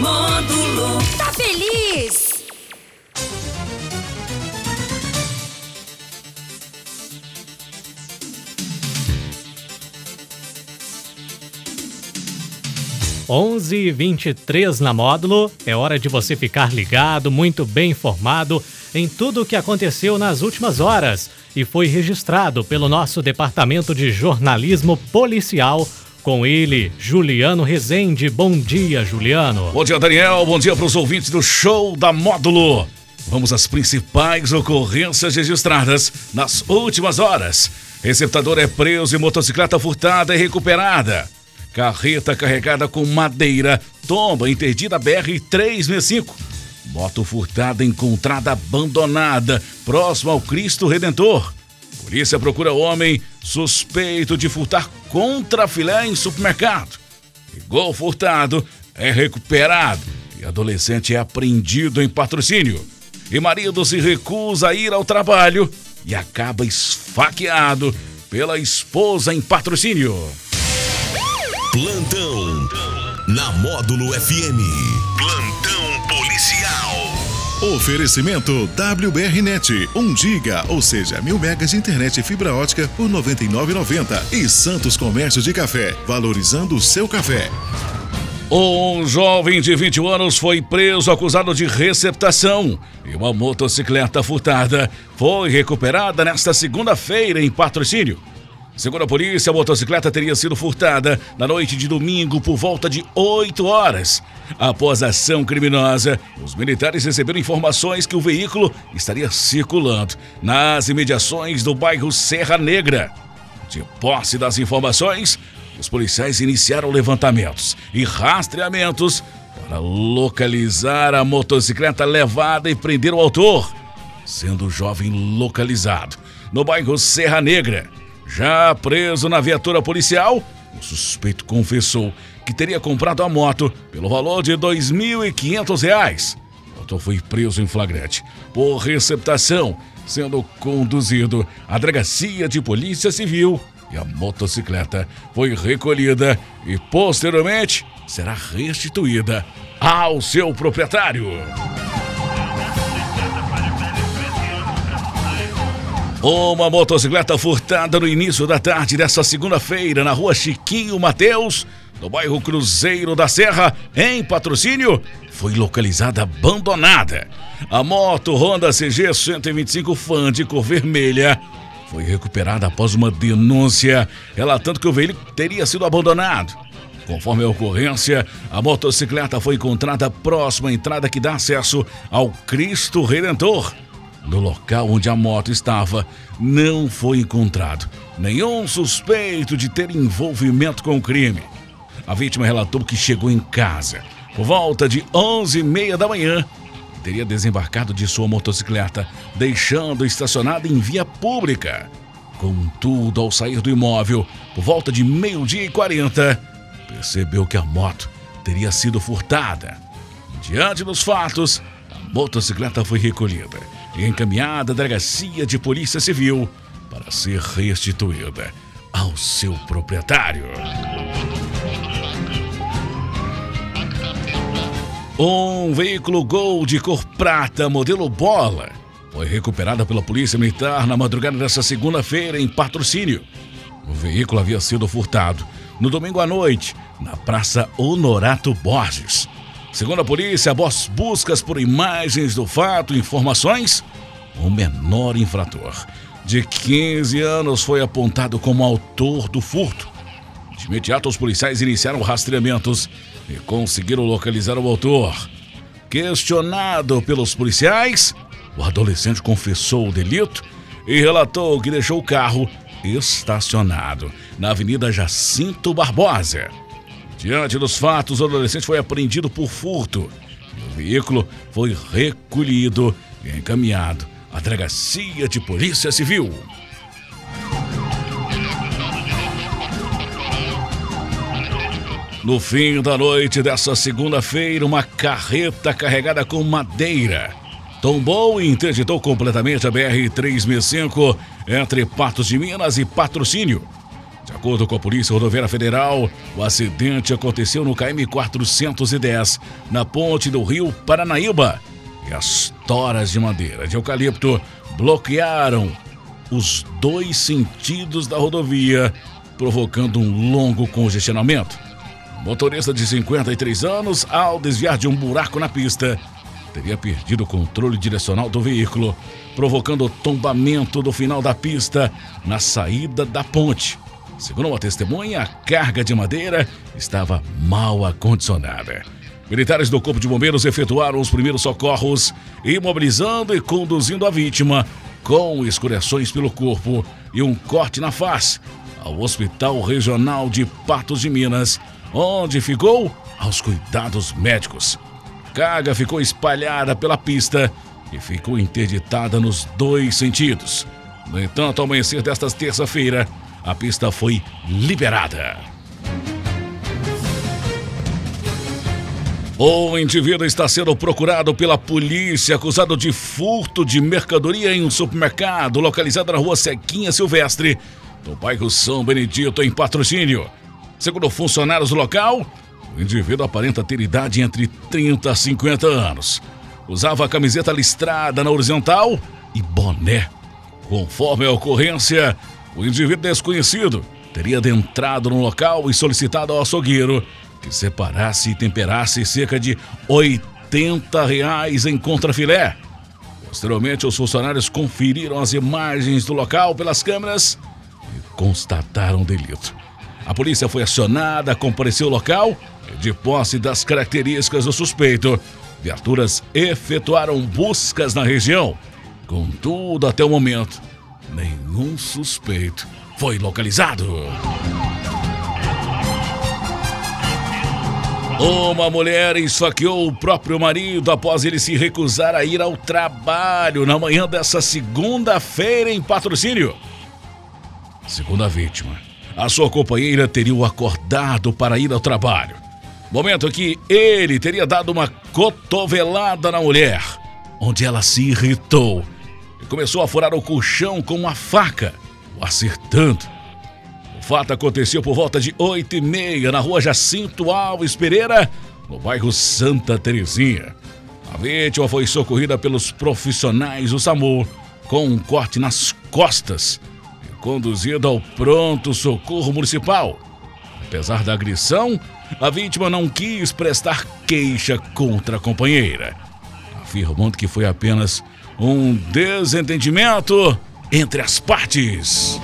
Módulo. Tá feliz? Onze e vinte e três na módulo. É hora de você ficar ligado, muito bem informado em tudo o que aconteceu nas últimas horas e foi registrado pelo nosso departamento de jornalismo policial. Com ele, Juliano Rezende. Bom dia, Juliano. Bom dia, Daniel. Bom dia para os ouvintes do show da Módulo. Vamos às principais ocorrências registradas nas últimas horas. Receptador é preso e motocicleta furtada e recuperada. Carreta carregada com madeira tomba interdita BR-365. Moto furtada encontrada abandonada próximo ao Cristo Redentor. Polícia procura homem suspeito de furtar contra filé em supermercado. Igual furtado é recuperado e adolescente é apreendido em patrocínio. E marido se recusa a ir ao trabalho e acaba esfaqueado pela esposa em patrocínio. Plantão na Módulo FM. Oferecimento WBRnet, 1 giga, ou seja, mil megas de internet e fibra ótica por R$ 99,90. E Santos Comércio de Café, valorizando o seu café. Um jovem de 21 anos foi preso acusado de receptação e uma motocicleta furtada foi recuperada nesta segunda-feira em patrocínio. Segundo a polícia, a motocicleta teria sido furtada na noite de domingo por volta de 8 horas. Após a ação criminosa, os militares receberam informações que o veículo estaria circulando nas imediações do bairro Serra Negra. De posse das informações, os policiais iniciaram levantamentos e rastreamentos para localizar a motocicleta levada e prender o autor, sendo o jovem localizado no bairro Serra Negra. Já preso na viatura policial, o suspeito confessou que teria comprado a moto pelo valor de R$ 2.500. O autor foi preso em flagrante por receptação, sendo conduzido à delegacia de polícia civil e a motocicleta foi recolhida e posteriormente será restituída ao seu proprietário. Uma motocicleta furtada no início da tarde desta segunda-feira na rua Chiquinho Mateus, no bairro Cruzeiro da Serra, em patrocínio, foi localizada abandonada. A moto Honda CG 125 Fan de cor vermelha foi recuperada após uma denúncia relatando que o veículo teria sido abandonado. Conforme a ocorrência, a motocicleta foi encontrada próxima à entrada que dá acesso ao Cristo Redentor. No local onde a moto estava, não foi encontrado nenhum suspeito de ter envolvimento com o crime. A vítima relatou que chegou em casa por volta de 11h30 da manhã. Teria desembarcado de sua motocicleta, deixando estacionada em via pública. Contudo, ao sair do imóvel, por volta de meio-dia e 40, percebeu que a moto teria sido furtada. Diante dos fatos, motocicleta foi recolhida e encaminhada à delegacia de polícia civil para ser restituída ao seu proprietário. Um veículo Gol de cor prata, modelo bola, foi recuperado pela Polícia Militar na madrugada desta segunda-feira em patrocínio. O veículo havia sido furtado no domingo à noite, na Praça Honorato Borges. Segundo a polícia, após buscas por imagens do fato e informações, o menor infrator, de 15 anos, foi apontado como autor do furto. De imediato, os policiais iniciaram rastreamentos e conseguiram localizar o autor. Questionado pelos policiais, o adolescente confessou o delito e relatou que deixou o carro estacionado na Avenida Jacinto Barbosa. Diante dos fatos, o adolescente foi apreendido por furto. O veículo foi recolhido e encaminhado à Delegacia de Polícia Civil. No fim da noite dessa segunda-feira, uma carreta carregada com madeira tombou e interditou completamente a BR-365 entre Patos de Minas e Patrocínio. De acordo com a Polícia Rodoviária Federal, o acidente aconteceu no KM 410, na ponte do Rio Paranaíba. E as toras de madeira de eucalipto bloquearam os dois sentidos da rodovia, provocando um longo congestionamento. O motorista de 53 anos, ao desviar de um buraco na pista, teria perdido o controle direcional do veículo, provocando o tombamento do final da pista na saída da ponte. Segundo uma testemunha, a carga de madeira estava mal acondicionada. Militares do Corpo de Bombeiros efetuaram os primeiros socorros, imobilizando e conduzindo a vítima, com escoriações pelo corpo e um corte na face, ao Hospital Regional de Patos de Minas, onde ficou aos cuidados médicos. Carga ficou espalhada pela pista e ficou interditada nos dois sentidos. No entanto, ao amanhecer desta terça-feira, a pista foi liberada. O indivíduo está sendo procurado pela polícia acusado de furto de mercadoria em um supermercado localizado na rua Sequinha Silvestre, no bairro São Benedito, em patrocínio. Segundo funcionários do local, o indivíduo aparenta ter idade entre 30 a 50 anos. Usava camiseta listrada na horizontal e boné. Conforme a ocorrência, o indivíduo desconhecido teria adentrado no local e solicitado ao açougueiro que separasse e temperasse cerca de 80 reais em contrafilé. Posteriormente, os funcionários conferiram as imagens do local pelas câmeras e constataram o delito. A polícia foi acionada, compareceu ao local e, de posse das características do suspeito, viaturas efetuaram buscas na região. Contudo, até o momento, nenhum suspeito foi localizado. Uma mulher esfaqueou o próprio marido após ele se recusar a ir ao trabalho na manhã dessa segunda-feira em patrocínio. Segundo a vítima, a sua companheira teria o acordado para ir ao trabalho. Momento que ele teria dado uma cotovelada na mulher, onde ela se irritou e começou a furar o colchão com uma faca, o acertando fato aconteceu por volta de 8 e meia na rua Jacinto Alves Pereira, no bairro Santa Terezinha. A vítima foi socorrida pelos profissionais do SAMU com um corte nas costas e conduzida ao pronto socorro municipal. Apesar da agressão, a vítima não quis prestar queixa contra a companheira, afirmando que foi apenas um desentendimento entre as partes.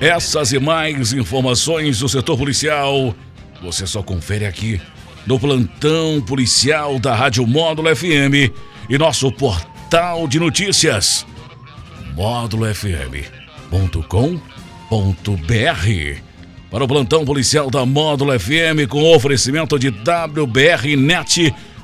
Essas e mais informações do setor policial você só confere aqui no plantão policial da Rádio Módulo FM e nosso portal de notícias módulofm.com.br. Para o plantão policial da Módulo FM com oferecimento de WBR Net,